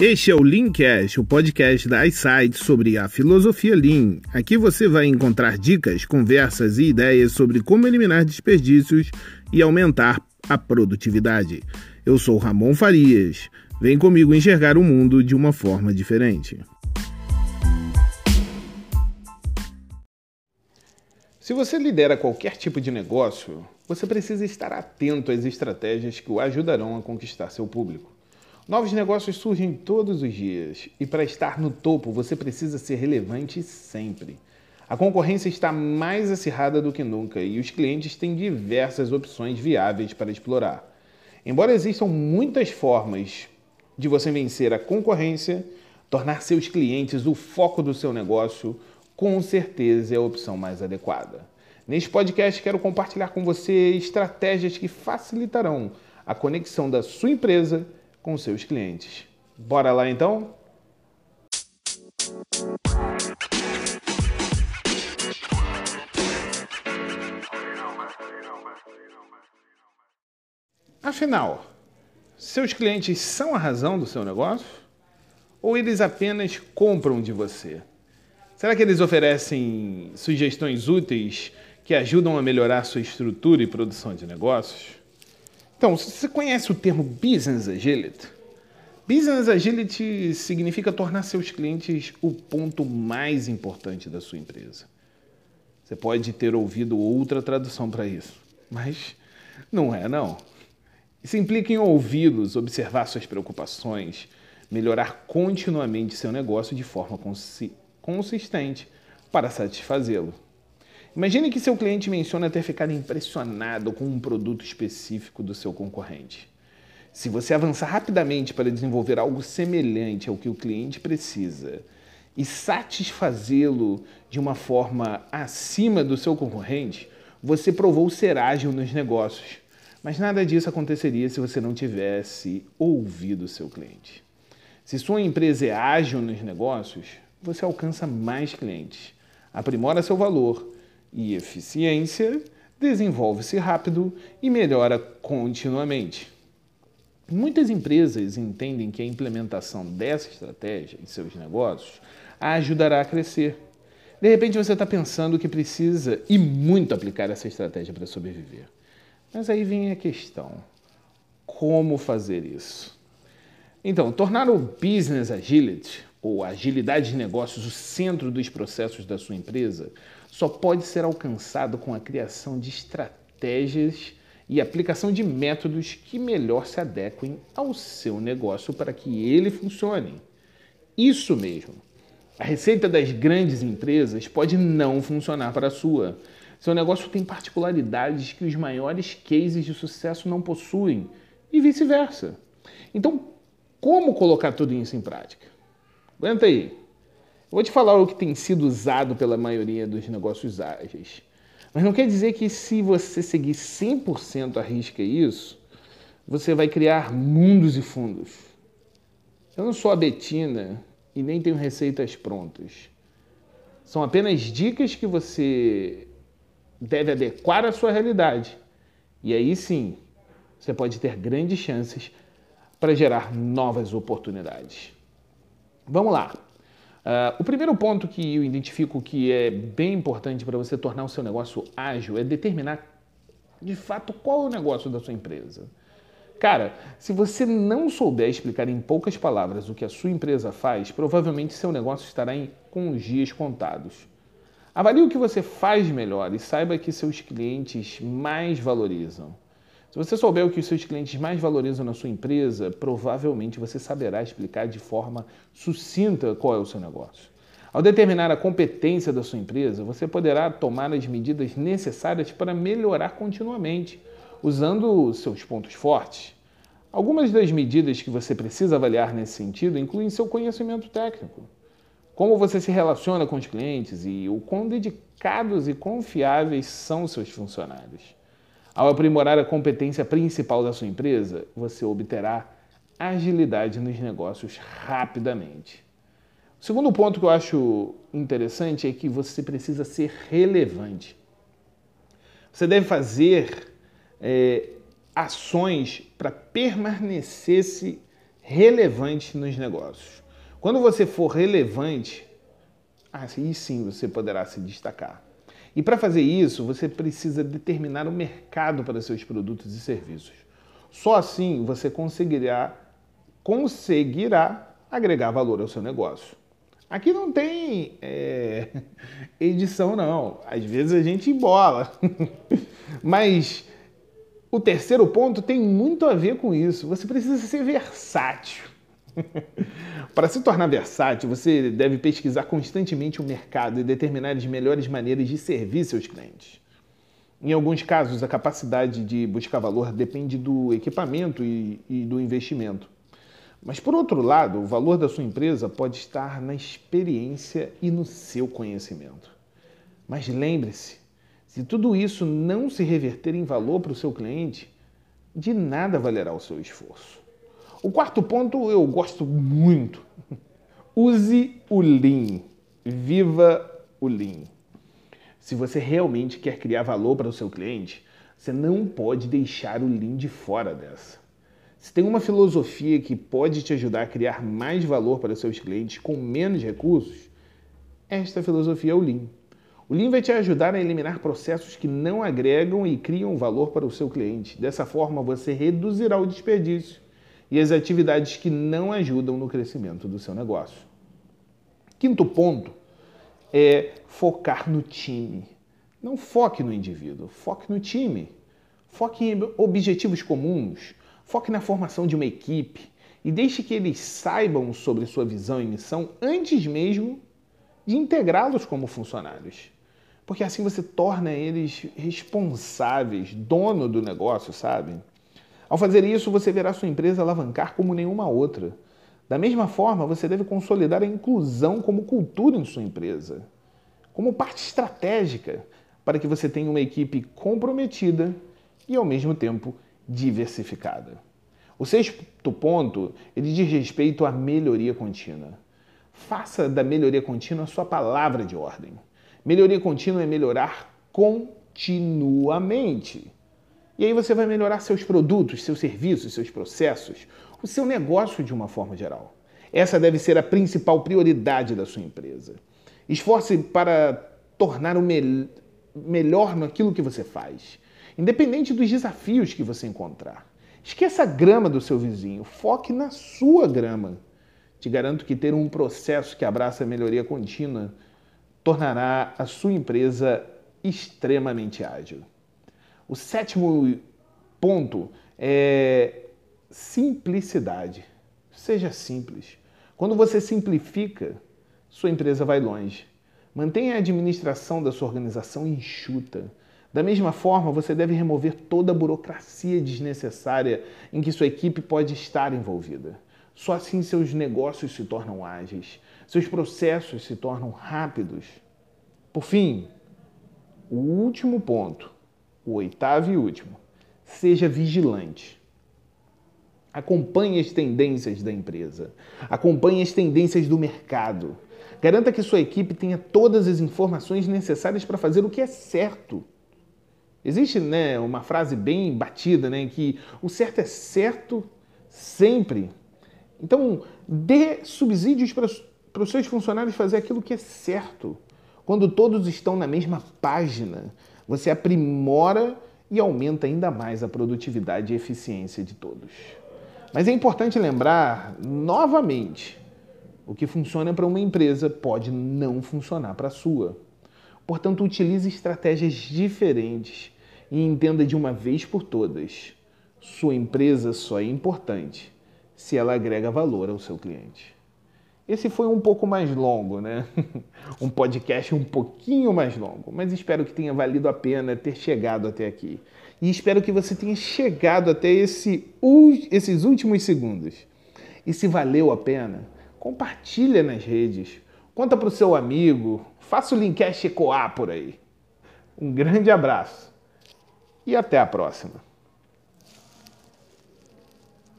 Este é o Leancast, o podcast da iSight sobre a filosofia Lean. Aqui você vai encontrar dicas, conversas e ideias sobre como eliminar desperdícios e aumentar a produtividade. Eu sou Ramon Farias. Vem comigo enxergar o mundo de uma forma diferente. Se você lidera qualquer tipo de negócio, você precisa estar atento às estratégias que o ajudarão a conquistar seu público. Novos negócios surgem todos os dias e para estar no topo você precisa ser relevante sempre. A concorrência está mais acirrada do que nunca e os clientes têm diversas opções viáveis para explorar. Embora existam muitas formas de você vencer a concorrência, tornar seus clientes o foco do seu negócio com certeza é a opção mais adequada. Neste podcast, quero compartilhar com você estratégias que facilitarão a conexão da sua empresa com seus clientes. Bora lá então? Afinal, seus clientes são a razão do seu negócio? Ou eles apenas compram de você? Será que eles oferecem sugestões úteis que ajudam a melhorar sua estrutura e produção de negócios? Então, você conhece o termo Business Agility? Business Agility significa tornar seus clientes o ponto mais importante da sua empresa. Você pode ter ouvido outra tradução para isso, mas não é não. Isso implica em ouvi-los, observar suas preocupações, melhorar continuamente seu negócio de forma consistente para satisfazê-lo. Imagine que seu cliente menciona ter ficado impressionado com um produto específico do seu concorrente. Se você avançar rapidamente para desenvolver algo semelhante ao que o cliente precisa e satisfazê-lo de uma forma acima do seu concorrente, você provou ser ágil nos negócios. Mas nada disso aconteceria se você não tivesse ouvido seu cliente. Se sua empresa é ágil nos negócios, você alcança mais clientes, aprimora seu valor e eficiência, desenvolve-se rápido e melhora continuamente. Muitas empresas entendem que a implementação dessa estratégia em seus negócios a ajudará a crescer. De repente você está pensando que precisa e muito aplicar essa estratégia para sobreviver. Mas aí vem a questão: como fazer isso? Então, tornar o business agility ou agilidade de negócios o centro dos processos da sua empresa só pode ser alcançado com a criação de estratégias e aplicação de métodos que melhor se adequem ao seu negócio para que ele funcione. Isso mesmo. A receita das grandes empresas pode não funcionar para a sua. Seu negócio tem particularidades que os maiores cases de sucesso não possuem e vice-versa. Então, como colocar tudo isso em prática? Aguenta aí. Vou te falar o que tem sido usado pela maioria dos negócios ágeis. Mas não quer dizer que se você seguir 100% a risca isso, você vai criar mundos e fundos. Eu não sou a Betina e nem tenho receitas prontas. São apenas dicas que você deve adequar à sua realidade. E aí sim, você pode ter grandes chances para gerar novas oportunidades. Vamos lá. Uh, o primeiro ponto que eu identifico que é bem importante para você tornar o seu negócio ágil é determinar de fato qual é o negócio da sua empresa. Cara, se você não souber explicar em poucas palavras o que a sua empresa faz, provavelmente seu negócio estará em, com os dias contados. Avalie o que você faz melhor e saiba que seus clientes mais valorizam. Se você souber o que os seus clientes mais valorizam na sua empresa, provavelmente você saberá explicar de forma sucinta qual é o seu negócio. Ao determinar a competência da sua empresa, você poderá tomar as medidas necessárias para melhorar continuamente, usando seus pontos fortes. Algumas das medidas que você precisa avaliar nesse sentido incluem seu conhecimento técnico, como você se relaciona com os clientes e o quão dedicados e confiáveis são seus funcionários. Ao aprimorar a competência principal da sua empresa, você obterá agilidade nos negócios rapidamente. O segundo ponto que eu acho interessante é que você precisa ser relevante. Você deve fazer é, ações para permanecer-se relevante nos negócios. Quando você for relevante, aí sim você poderá se destacar. E para fazer isso, você precisa determinar o mercado para seus produtos e serviços. Só assim você conseguirá, conseguirá agregar valor ao seu negócio. Aqui não tem é, edição, não. Às vezes a gente embola. Mas o terceiro ponto tem muito a ver com isso. Você precisa ser versátil. Para se tornar versátil, você deve pesquisar constantemente o mercado e determinar as melhores maneiras de servir seus clientes. Em alguns casos, a capacidade de buscar valor depende do equipamento e, e do investimento. Mas, por outro lado, o valor da sua empresa pode estar na experiência e no seu conhecimento. Mas lembre-se, se tudo isso não se reverter em valor para o seu cliente, de nada valerá o seu esforço. O quarto ponto eu gosto muito. Use o Lean. Viva o Lean. Se você realmente quer criar valor para o seu cliente, você não pode deixar o Lean de fora dessa. Se tem uma filosofia que pode te ajudar a criar mais valor para os seus clientes com menos recursos, esta filosofia é o Lean. O Lean vai te ajudar a eliminar processos que não agregam e criam valor para o seu cliente. Dessa forma, você reduzirá o desperdício e as atividades que não ajudam no crescimento do seu negócio. Quinto ponto é focar no time. Não foque no indivíduo, foque no time. Foque em objetivos comuns, foque na formação de uma equipe e deixe que eles saibam sobre sua visão e missão antes mesmo de integrá-los como funcionários. Porque assim você torna eles responsáveis, dono do negócio, sabe? Ao fazer isso, você verá sua empresa alavancar como nenhuma outra. Da mesma forma, você deve consolidar a inclusão como cultura em sua empresa, como parte estratégica, para que você tenha uma equipe comprometida e, ao mesmo tempo, diversificada. O sexto ponto, ele diz respeito à melhoria contínua. Faça da melhoria contínua a sua palavra de ordem. Melhoria contínua é melhorar continuamente. E aí você vai melhorar seus produtos, seus serviços, seus processos, o seu negócio de uma forma geral. Essa deve ser a principal prioridade da sua empresa. Esforce para tornar o me melhor naquilo que você faz, independente dos desafios que você encontrar. Esqueça a grama do seu vizinho, foque na sua grama. Te garanto que ter um processo que abraça a melhoria contínua tornará a sua empresa extremamente ágil. O sétimo ponto é simplicidade. Seja simples. Quando você simplifica, sua empresa vai longe. Mantenha a administração da sua organização enxuta. Da mesma forma, você deve remover toda a burocracia desnecessária em que sua equipe pode estar envolvida. Só assim seus negócios se tornam ágeis, seus processos se tornam rápidos. Por fim, o último ponto o oitavo e último, seja vigilante. Acompanhe as tendências da empresa, acompanhe as tendências do mercado. Garanta que sua equipe tenha todas as informações necessárias para fazer o que é certo. Existe né, uma frase bem batida, né, que o certo é certo sempre. Então, dê subsídios para, para os seus funcionários fazer aquilo que é certo. Quando todos estão na mesma página, você aprimora e aumenta ainda mais a produtividade e eficiência de todos. Mas é importante lembrar, novamente, o que funciona para uma empresa pode não funcionar para a sua. Portanto, utilize estratégias diferentes e entenda de uma vez por todas: sua empresa só é importante se ela agrega valor ao seu cliente. Esse foi um pouco mais longo, né? um podcast um pouquinho mais longo, mas espero que tenha valido a pena ter chegado até aqui. E espero que você tenha chegado até esse, esses últimos segundos. E se valeu a pena, compartilha nas redes, conta para o seu amigo, faça o Linkcast ecoar por aí. Um grande abraço e até a próxima.